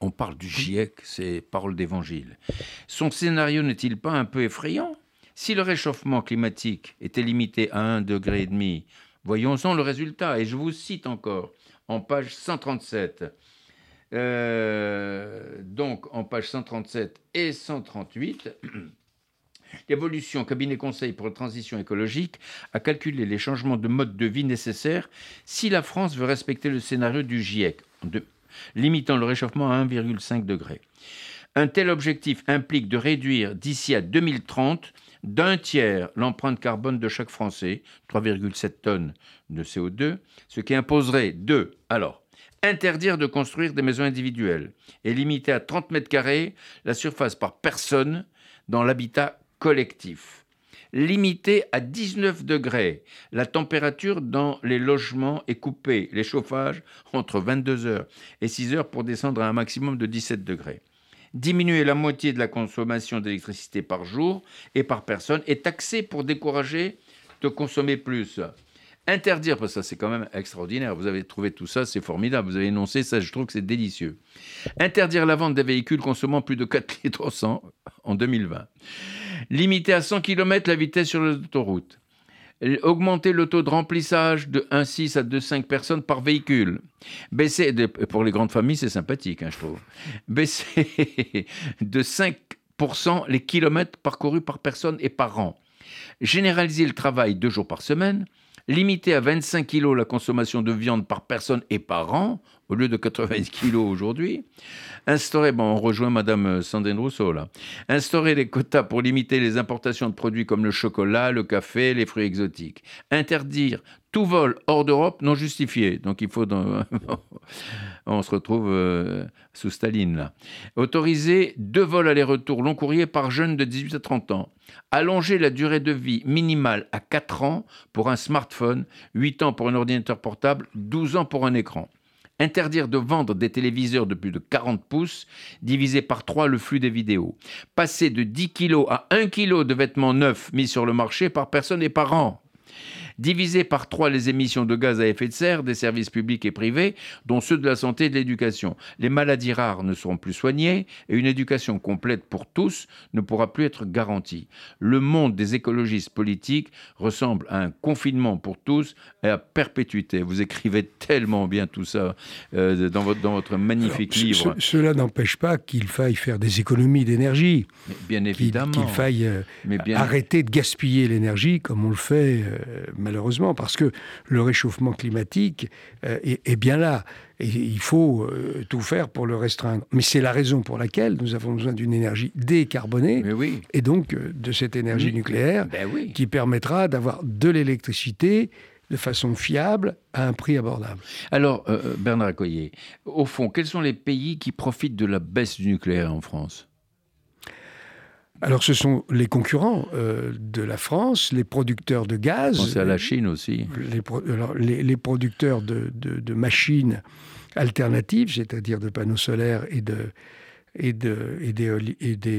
On parle du GIEC, c'est parole d'évangile. Son scénario n'est-il pas un peu effrayant? Si le réchauffement climatique était limité à 1,5 degré, et demi, voyons-en le résultat. Et je vous cite encore en page 137. Euh, donc, en page 137 et 138, l'évolution cabinet conseil pour la transition écologique a calculé les changements de mode de vie nécessaires si la France veut respecter le scénario du GIEC, de- limitant le réchauffement à 1,5 degré. Un tel objectif implique de réduire d'ici à 2030 d'un tiers l'empreinte carbone de chaque Français, 3,7 tonnes de CO2, ce qui imposerait de, alors, interdire de construire des maisons individuelles et limiter à 30 mètres carrés la surface par personne dans l'habitat collectif. Limiter à 19 degrés la température dans les logements et couper les chauffages entre 22h et 6h pour descendre à un maximum de 17 degrés. Diminuer la moitié de la consommation d'électricité par jour et par personne et taxer pour décourager de consommer plus. Interdire, parce que ça c'est quand même extraordinaire, vous avez trouvé tout ça, c'est formidable, vous avez énoncé ça, je trouve que c'est délicieux. Interdire la vente des véhicules consommant plus de 4 litres au 100 en 2020. Limiter à 100 km la vitesse sur l'autoroute. Augmenter le taux de remplissage de 1,6 à 2,5 personnes par véhicule. Baisser, pour les grandes familles, c'est sympathique, hein, je trouve. Baisser de 5% les kilomètres parcourus par personne et par an. Généraliser le travail deux jours par semaine. Limiter à 25 kg la consommation de viande par personne et par an, au lieu de 80 kg aujourd'hui. Instaurer, bon, on rejoint Madame Sandrine Rousseau là. Instaurer des quotas pour limiter les importations de produits comme le chocolat, le café, les fruits exotiques. Interdire tout vol hors d'Europe non justifié. Donc il faut. on se retrouve euh, sous Staline là. Autoriser deux vols aller-retour long courrier par jeune de 18 à 30 ans. Allonger la durée de vie minimale à 4 ans pour un smartphone, 8 ans pour un ordinateur portable, 12 ans pour un écran. Interdire de vendre des téléviseurs de plus de 40 pouces, diviser par 3 le flux des vidéos. Passer de 10 kg à 1 kg de vêtements neufs mis sur le marché par personne et par an. Diviser par 3 les émissions de gaz à effet de serre des services publics et privés, dont ceux de la santé et de l'éducation. Les maladies rares ne seront plus soignées et une éducation complète pour tous ne pourra plus être garantie. Le monde des écologistes politiques ressemble à un confinement pour tous et à perpétuité. Vous écrivez tellement bien tout ça euh, dans, votre, dans votre magnifique Alors, livre. ce- cela n'empêche pas qu'il faille faire des économies d'énergie, bien évidemment. qu'il faille euh, mais bien, arrêter de gaspiller l'énergie comme on le fait euh, malheureusement, parce que le réchauffement climatique euh, est, est bien là. Et il faut euh, tout faire pour le restreindre. Mais c'est la raison pour laquelle nous avons besoin d'une énergie décarbonée, oui. et donc euh, de cette énergie nucléaire Ben oui. qui permettra d'avoir de l'électricité de façon fiable à un prix abordable. Alors, Bernard Accoyer, au fond, quels sont les pays qui profitent de la baisse du nucléaire en France? Alors, ce sont les concurrents euh, de la France, les producteurs de gaz. Pensez à la Chine aussi. Les, pro- alors, les- les producteurs de, de- de machines alternatives, c'est-à-dire de panneaux solaires et de et de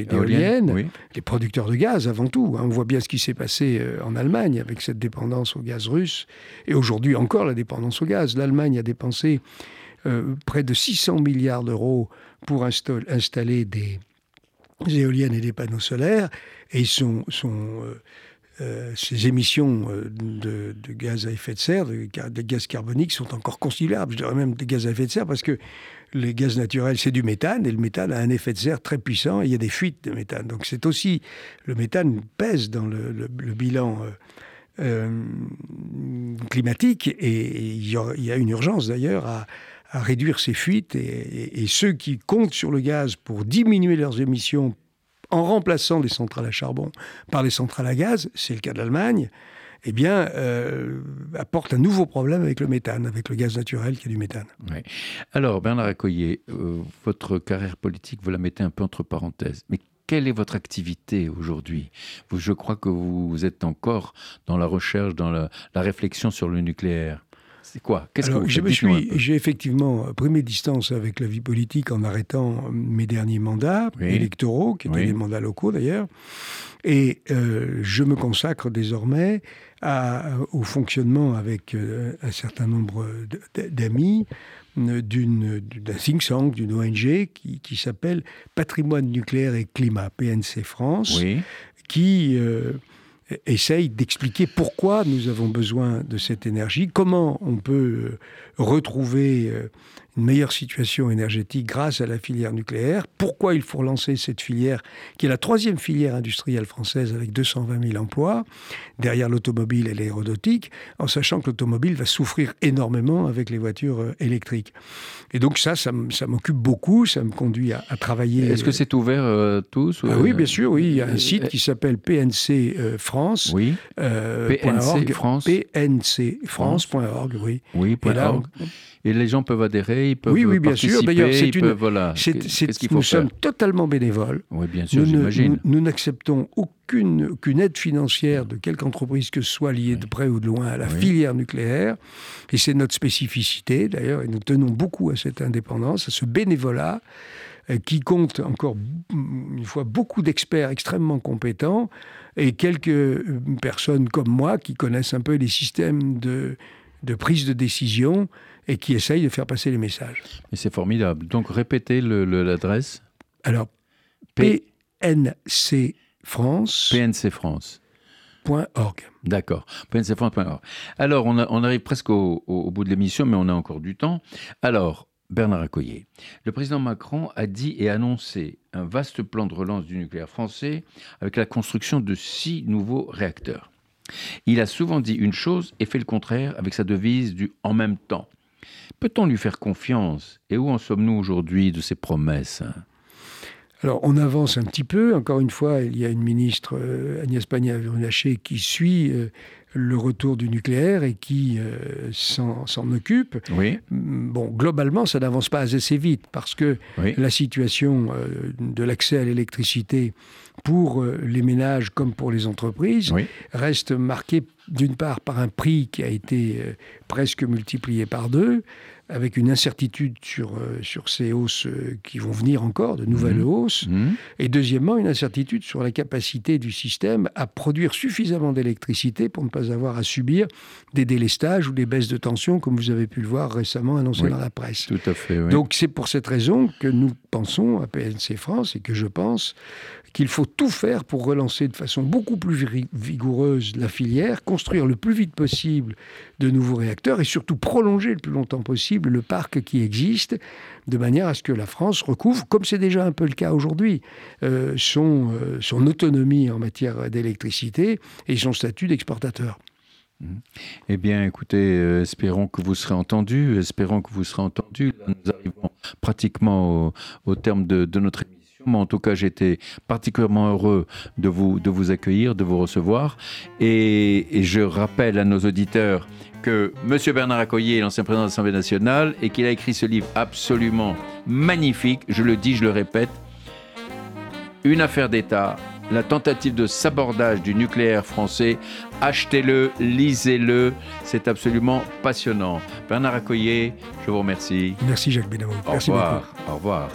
d'éoliennes. Oui. Les producteurs de gaz, avant tout. hein. On voit bien ce qui s'est passé euh, en Allemagne avec cette dépendance au gaz russe. Et aujourd'hui encore la dépendance au gaz. L'Allemagne a dépensé euh, près de 600 milliards d'euros pour installer des éoliennes et des panneaux solaires. Et son, son, euh, euh, ces émissions euh, de, gaz à effet de serre, de, gaz carbonique, sont encore considérables. Je dirais même des gaz à effet de serre parce que les gaz naturels, c'est du méthane, et le méthane a un effet de serre très puissant, et il y a des fuites de méthane. Donc c'est aussi, le méthane pèse dans le, bilan climatique, et, il y a une urgence d'ailleurs à, à réduire ces fuites, et, ceux qui comptent sur le gaz pour diminuer leurs émissions en remplaçant les centrales à charbon par les centrales à gaz, c'est le cas de l'Allemagne, eh bien, euh, apporte un nouveau problème avec le méthane, avec le gaz naturel qui est du méthane. Alors, Bernard Accoyer, euh, votre carrière politique, vous la mettez un peu entre parenthèses. Mais quelle est votre activité aujourd'hui? Je crois que vous êtes encore dans la recherche, dans la réflexion sur le nucléaire. C'est quoi? Qu'est-ce que vous je me suis, j'ai effectivement pris mes distances avec la vie politique en arrêtant mes derniers mandats Oui. électoraux, qui étaient Oui. des mandats locaux d'ailleurs, et euh, je me consacre désormais à- au fonctionnement avec euh, un certain nombre d'amis euh, d'une- d'un think tank, d'une ONG qui, qui s'appelle Patrimoine nucléaire et climat, PNC France Oui, qui euh, essaye d'expliquer pourquoi nous avons besoin de cette énergie, comment on peut euh, retrouver euh, une meilleure situation énergétique grâce à la filière nucléaire, pourquoi il faut relancer cette filière qui est la troisième filière industrielle française avec 220 000 emplois, derrière l'automobile et l'aéronautique, en sachant que l'automobile va souffrir énormément avec les voitures euh, électriques. Et donc ça, ça, m'occupe beaucoup, ça me conduit à, à travailler. Est-ce que c'est ouvert euh, tous ou- Ah oui, bien sûr, oui. Il y a Euh, un site qui s'appelle PNC euh, France. Oui, euh, PNC .org. France. PNCFrance.org, oui. oui, Et là, org. Et les gens peuvent adhérer, ils peuvent Oui, oui, bien sûr. participer, D'ailleurs, c'est une- peuvent- voilà. c'est- Qu'est- c'est- Qu'est-ce qu'il faut nous faire sommes totalement bénévoles. Oui, bien sûr, Nous ne- j'imagine. nous- nous n'acceptons aucune, aucune aide financière de quelque entreprise que ce soit liée de près ou de loin à la Oui. filière nucléaire. Et c'est notre spécificité, d'ailleurs, et nous tenons beaucoup à cette indépendance, à ce bénévolat, euh, qui compte encore mm, une fois beaucoup d'experts extrêmement compétents et quelques euh, personnes comme moi qui connaissent un peu les systèmes de, de prise de décision et qui essayent de faire passer les messages. Mais c'est formidable. Donc, répétez l'adresse Alors, P- pncfrance.org. PNC France. D'accord. PNCFrance.org. Alors, on, a- on arrive presque au, au- au bout de l'émission, mais on a encore du temps. Alors, Bernard Accoyer, le président Macron a dit et annoncé un vaste plan de relance du nucléaire français avec la construction de six nouveaux réacteurs. Il a souvent dit une chose et fait le contraire avec sa devise du en même temps. Peut-on lui faire confiance? Et où en sommes-nous aujourd'hui de ces promesses? Alors, on avance un petit peu. Encore une fois, il y a une ministre, euh, Agnès Pannier-Runacher, qui suit euh, le retour du nucléaire et qui euh, s'en s'en occupe. Oui, Bon, globalement, ça n'avance pas assez vite parce que oui, la situation euh, de l'accès à l'électricité pour euh, les ménages comme pour les entreprises oui. reste marquée d'une part par un prix qui a été euh, presque multiplié par deux, avec une incertitude sur, euh, sur ces hausses euh, qui vont venir encore, de nouvelles Mhm. hausses, Hmm. et deuxièmement une incertitude sur la capacité du système à produire suffisamment d'électricité pour ne pas avoir à subir des délestages ou des baisses de tension, comme vous avez pu le voir récemment annoncé Oui. dans la presse. Tout à fait. Oui. Donc c'est pour cette raison que nous pensons à PNC France et que je pense qu'il faut tout faire pour relancer de façon beaucoup plus vigoureuse la filière, construire le plus vite possible de nouveaux réacteurs et surtout prolonger le plus longtemps possible le parc qui existe de manière à ce que la France recouvre, comme c'est déjà un peu le cas aujourd'hui, euh, son, euh, son autonomie en matière d'électricité et son statut d'exportateur. Eh bien, écoutez, euh, espérons que vous serez entendu. Espérons que vous serez entendu. Nous arrivons pratiquement au, terme de, notre émission. Mais en tout cas, j'étais particulièrement heureux de vous, de vous accueillir, de vous recevoir. Et je rappelle à nos auditeurs que M. Bernard Accoyer est l'ancien président de l'Assemblée nationale et qu'il a écrit ce livre absolument magnifique, je le dis, je le répète, Une affaire d'État, la tentative de sabordage du nucléaire français. Achetez-le, lisez-le, c'est absolument passionnant. Bernard Accoyer, je vous remercie. Merci Jacques Bénamou. Au revoir. Au revoir.